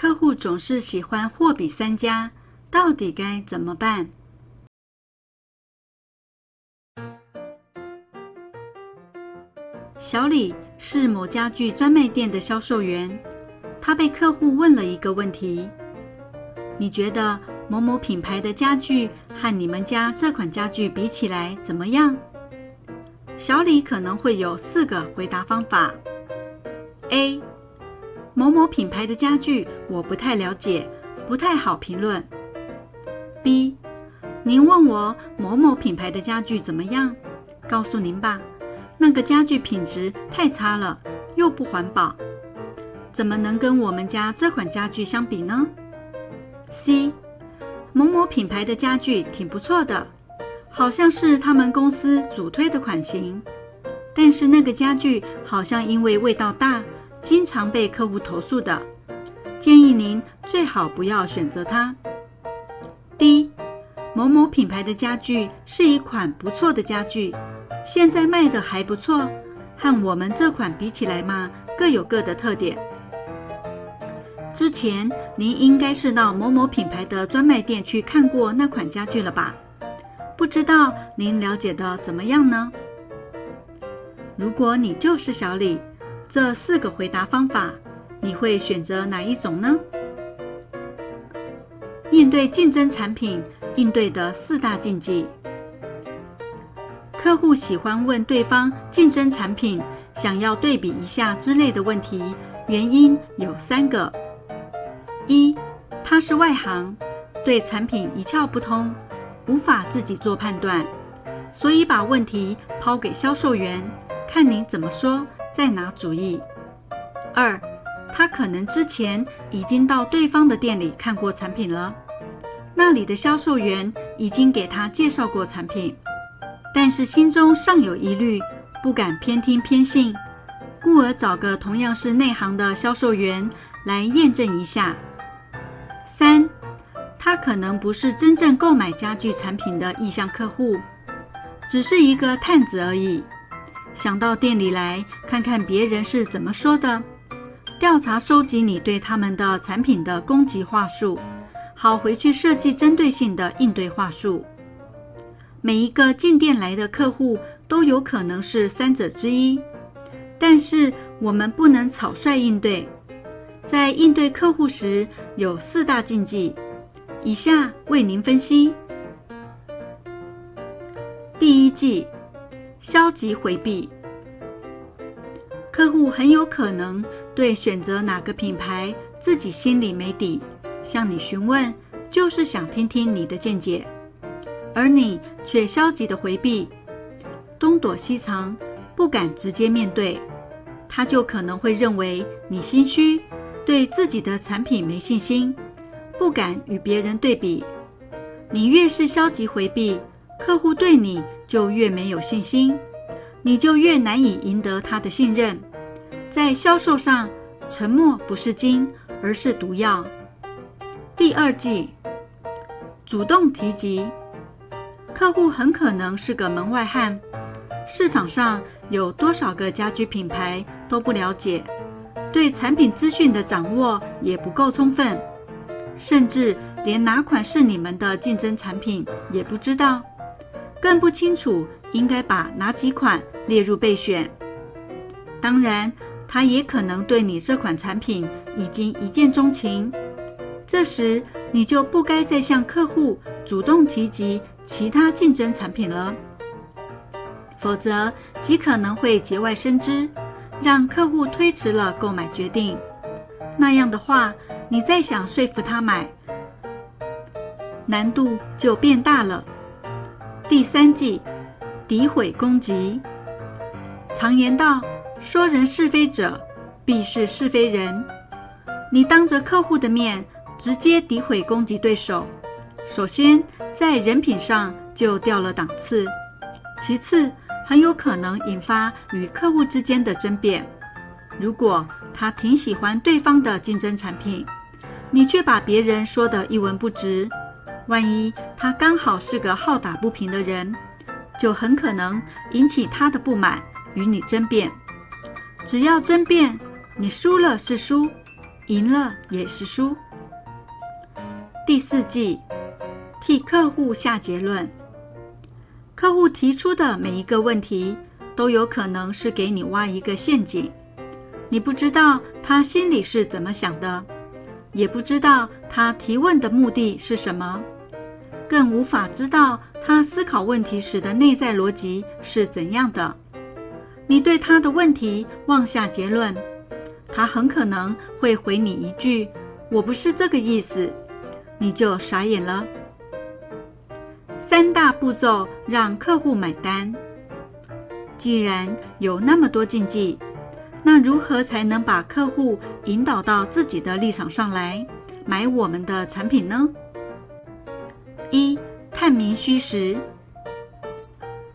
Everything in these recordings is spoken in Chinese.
客户总是喜欢货比三家，到底该怎么办？小李是某家具专卖店的销售员，他被客户问了一个问题：“你觉得某某品牌的家具和你们家这款家具比起来怎么样？”小李可能会有四个回答方法：A，某某品牌的家具我不太了解，不太好评论；B，您问我某某品牌的家具怎么样？告诉您吧。那个家具品质太差了，又不环保，怎么能跟我们家这款家具相比呢？C，某某品牌的家具挺不错的，好像是他们公司主推的款型，但是那个家具好像因为味道大，经常被客户投诉的，建议您最好不要选择它。第一某某品牌的家具是一款不错的家具。现在卖的还不错，和我们这款比起来嘛，各有各的特点。之前您应该是到某某品牌的专卖店去看过那款家具了吧？不知道您了解的怎么样呢？如果你就是小李，这四个回答方法，你会选择哪一种呢？应对竞争产品，应对的四大禁忌。客户喜欢问对方竞争产品，想要对比一下之类的问题，原因有三个：一，他是外行，对产品一窍不通，无法自己做判断，所以把问题抛给销售员，看你怎么说，再拿主意；二，他可能之前已经到对方的店里看过产品了，那里的销售员已经给他介绍过产品。但是心中尚有疑虑，不敢偏听偏信，故而找个同样是内行的销售员来验证一下。三，他可能不是真正购买家具产品的意向客户，只是一个探子而已，想到店里来看看别人是怎么说的，调查收集你对他们的产品的攻击话术，好回去设计针对性的应对话术。每一个进店来的客户都有可能是三者之一，但是我们不能草率应对。在应对客户时，有四大禁忌，以下为您分析。第一忌：消极回避。客户很有可能对选择哪个品牌自己心里没底，向你询问，就是想听听你的见解。而你却消极的回避，东躲西藏，不敢直接面对，他就可能会认为你心虚，对自己的产品没信心，不敢与别人对比。你越是消极回避，客户对你就越没有信心，你就越难以赢得他的信任。在销售上，沉默不是金，而是毒药。第二计，主动提及。客户很可能是个门外汉，市场上有多少个家居品牌都不了解，对产品资讯的掌握也不够充分，甚至连哪款是你们的竞争产品也不知道，更不清楚应该把哪几款列入备选。当然，他也可能对你这款产品已经一见钟情，这时你就不该再向客户主动提及。其他竞争产品了，否则极可能会节外生枝，让客户推迟了购买决定。那样的话，你再想说服他买，难度就变大了。第三计，诋毁攻击。常言道：“说人是非者，必是是非人。”你当着客户的面直接诋毁攻击对手。首先，在人品上就掉了档次；其次，很有可能引发与客户之间的争辩。如果他挺喜欢对方的竞争产品，你却把别人说的一文不值，万一他刚好是个好打不平的人，就很可能引起他的不满，与你争辩。只要争辩，你输了是输，赢了也是输。第四季，替客户下结论。客户提出的每一个问题，都有可能是给你挖一个陷阱。你不知道他心里是怎么想的，也不知道他提问的目的是什么，更无法知道他思考问题时的内在逻辑是怎样的。你对他的问题妄下结论，他很可能会回你一句：“我不是这个意思。”你就傻眼了。三大步骤让客户买单。既然有那么多禁忌，那如何才能把客户引导到自己的立场上来买我们的产品呢？一、探明虚实。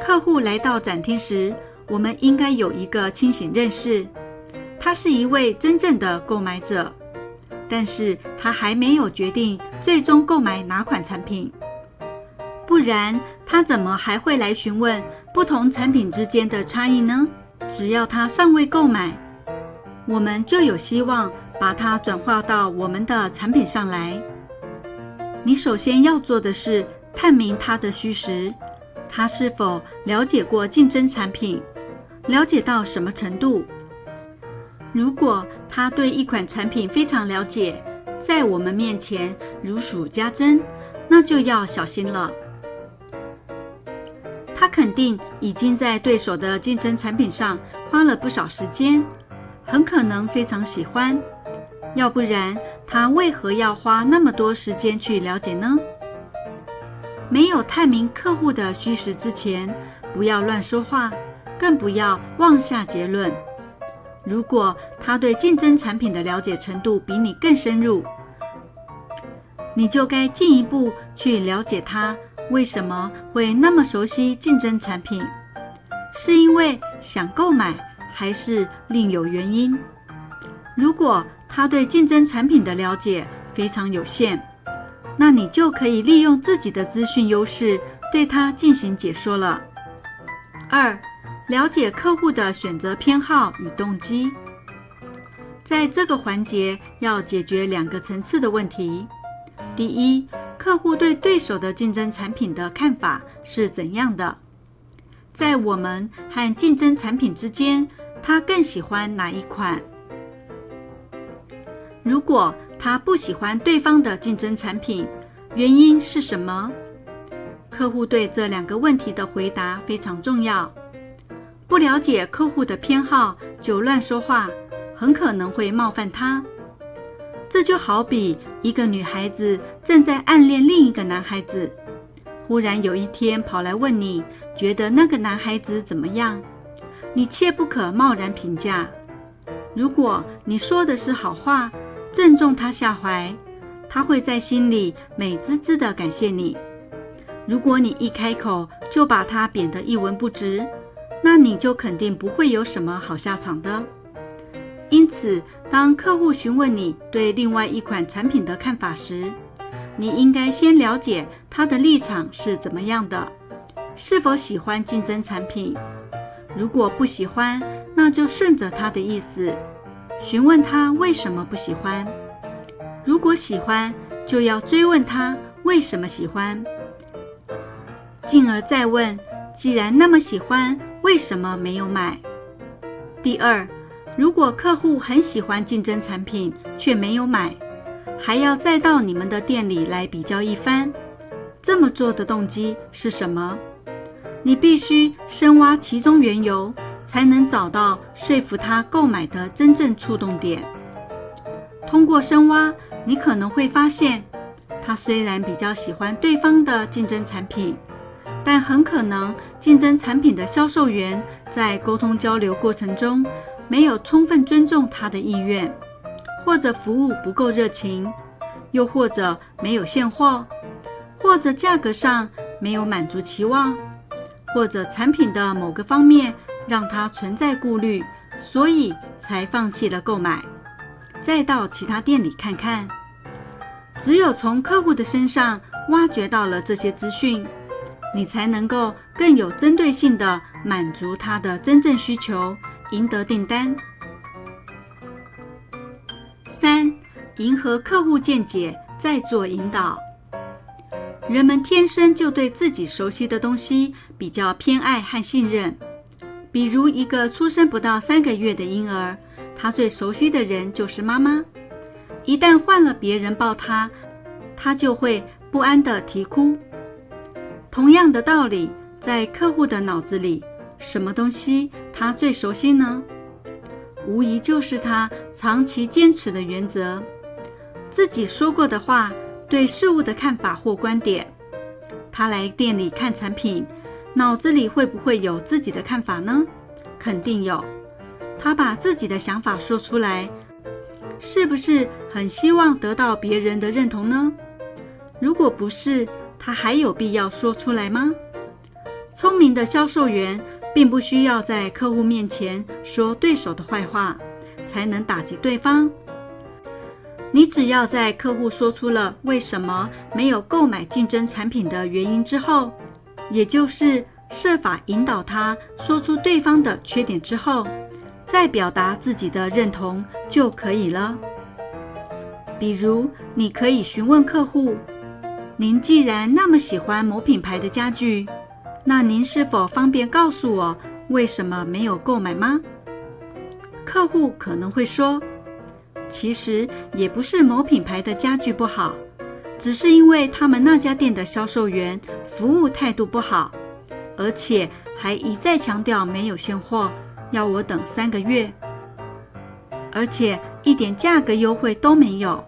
客户来到展厅时，我们应该有一个清醒认识，他是一位真正的购买者。但是他还没有决定最终购买哪款产品，不然他怎么还会来询问不同产品之间的差异呢？只要他尚未购买，我们就有希望把它转化到我们的产品上来。你首先要做的是探明他的虚实，他是否了解过竞争产品，了解到什么程度？如果他对一款产品非常了解，在我们面前如数家珍，那就要小心了。他肯定已经在对手的竞争产品上花了不少时间，很可能非常喜欢。要不然，他为何要花那么多时间去了解呢？没有探明客户的虚实之前，不要乱说话，更不要妄下结论。如果他对竞争产品的了解程度比你更深入，你就该进一步去了解他为什么会那么熟悉竞争产品，是因为想购买，还是另有原因？如果他对竞争产品的了解非常有限，那你就可以利用自己的资讯优势对他进行解说了。二。了解客户的选择偏好与动机，在这个环节要解决两个层次的问题。第一，客户对对手的竞争产品的看法是怎样的？在我们和竞争产品之间，他更喜欢哪一款？如果他不喜欢对方的竞争产品，原因是什么？客户对这两个问题的回答非常重要。不了解客户的偏好就乱说话，很可能会冒犯他。这就好比一个女孩子正在暗恋另一个男孩子，忽然有一天跑来问你觉得那个男孩子怎么样，你切不可贸然评价。如果你说的是好话，正中他下怀，他会在心里美滋滋的感谢你。如果你一开口就把他贬得一文不值，那你就肯定不会有什么好下场的。因此，当客户询问你对另外一款产品的看法时，你应该先了解他的立场是怎么样的，是否喜欢竞争产品。如果不喜欢，那就顺着他的意思，询问他为什么不喜欢。如果喜欢，就要追问他为什么喜欢，进而再问：既然那么喜欢。为什么没有买？第二，如果客户很喜欢竞争产品却没有买，还要再到你们的店里来比较一番，这么做的动机是什么？你必须深挖其中缘由，才能找到说服他购买的真正触动点。通过深挖，你可能会发现，他虽然比较喜欢对方的竞争产品。但很可能，竞争产品的销售员在沟通交流过程中没有充分尊重他的意愿，或者服务不够热情，又或者没有现货，或者价格上没有满足期望，或者产品的某个方面让他存在顾虑，所以才放弃了购买。再到其他店里看看，只有从客户的身上挖掘到了这些资讯。你才能够更有针对性的满足他的真正需求，赢得订单。三、迎合客户见解，再做引导。人们天生就对自己熟悉的东西比较偏爱和信任。比如，一个出生不到三个月的婴儿，他最熟悉的人就是妈妈。一旦换了别人抱他，他就会不安地啼哭。同样的道理，在客户的脑子里，什么东西他最熟悉呢？无疑就是他长期坚持的原则，自己说过的话。对事物的看法或观点，他来店里看产品，脑子里会不会有自己的看法呢？肯定有。他把自己的想法说出来，是不是很希望得到别人的认同呢？如果不是，他还有必要说出来吗？聪明的销售员并不需要在客户面前说对手的坏话，才能打击对方。你只要在客户说出了为什么没有购买竞争产品的原因之后，也就是设法引导他说出对方的缺点之后，再表达自己的认同就可以了。比如，你可以询问客户：“您既然那么喜欢某品牌的家具，那您是否方便告诉我为什么没有购买吗？”客户可能会说。其实也不是某品牌的家具不好，只是因为他们那家店的销售员服务态度不好，而且还一再强调没有现货，要我等三个月，而且一点价格优惠都没有。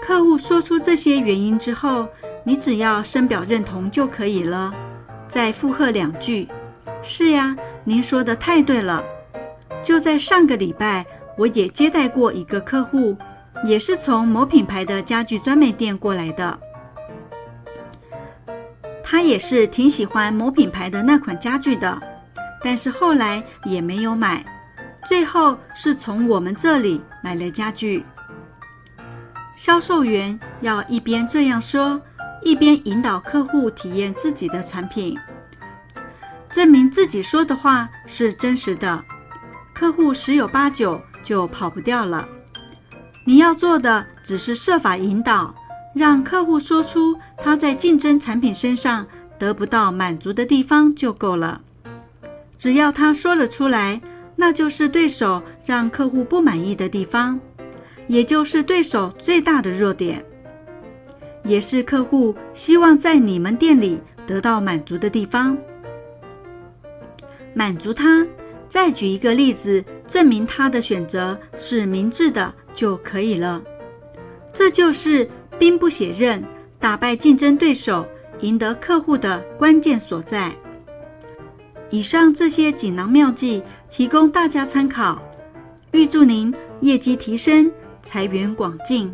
客户说出这些原因之后，你只要深表认同就可以了，再附和两句：“是呀，您说的太对了。”就在上个礼拜。我也接待过一个客户，也是从某品牌的家具专卖店过来的。他也是挺喜欢某品牌的那款家具的，但是后来也没有买，最后是从我们这里买了家具。销售员要一边这样说，一边引导客户体验自己的产品，证明自己说的话是真实的，客户十有八九。就跑不掉了。你要做的只是设法引导，让客户说出他在竞争产品身上得不到满足的地方就够了。只要他说了出来，那就是对手让客户不满意的地方，也就是对手最大的弱点，也是客户希望在你们店里得到满足的地方。满足他。再举一个例子。证明他的选择是明智的就可以了。这就是兵不血刃，打败竞争对手，赢得客户的关键所在。以上这些锦囊妙计提供大家参考，预祝您业绩提升，财源广进。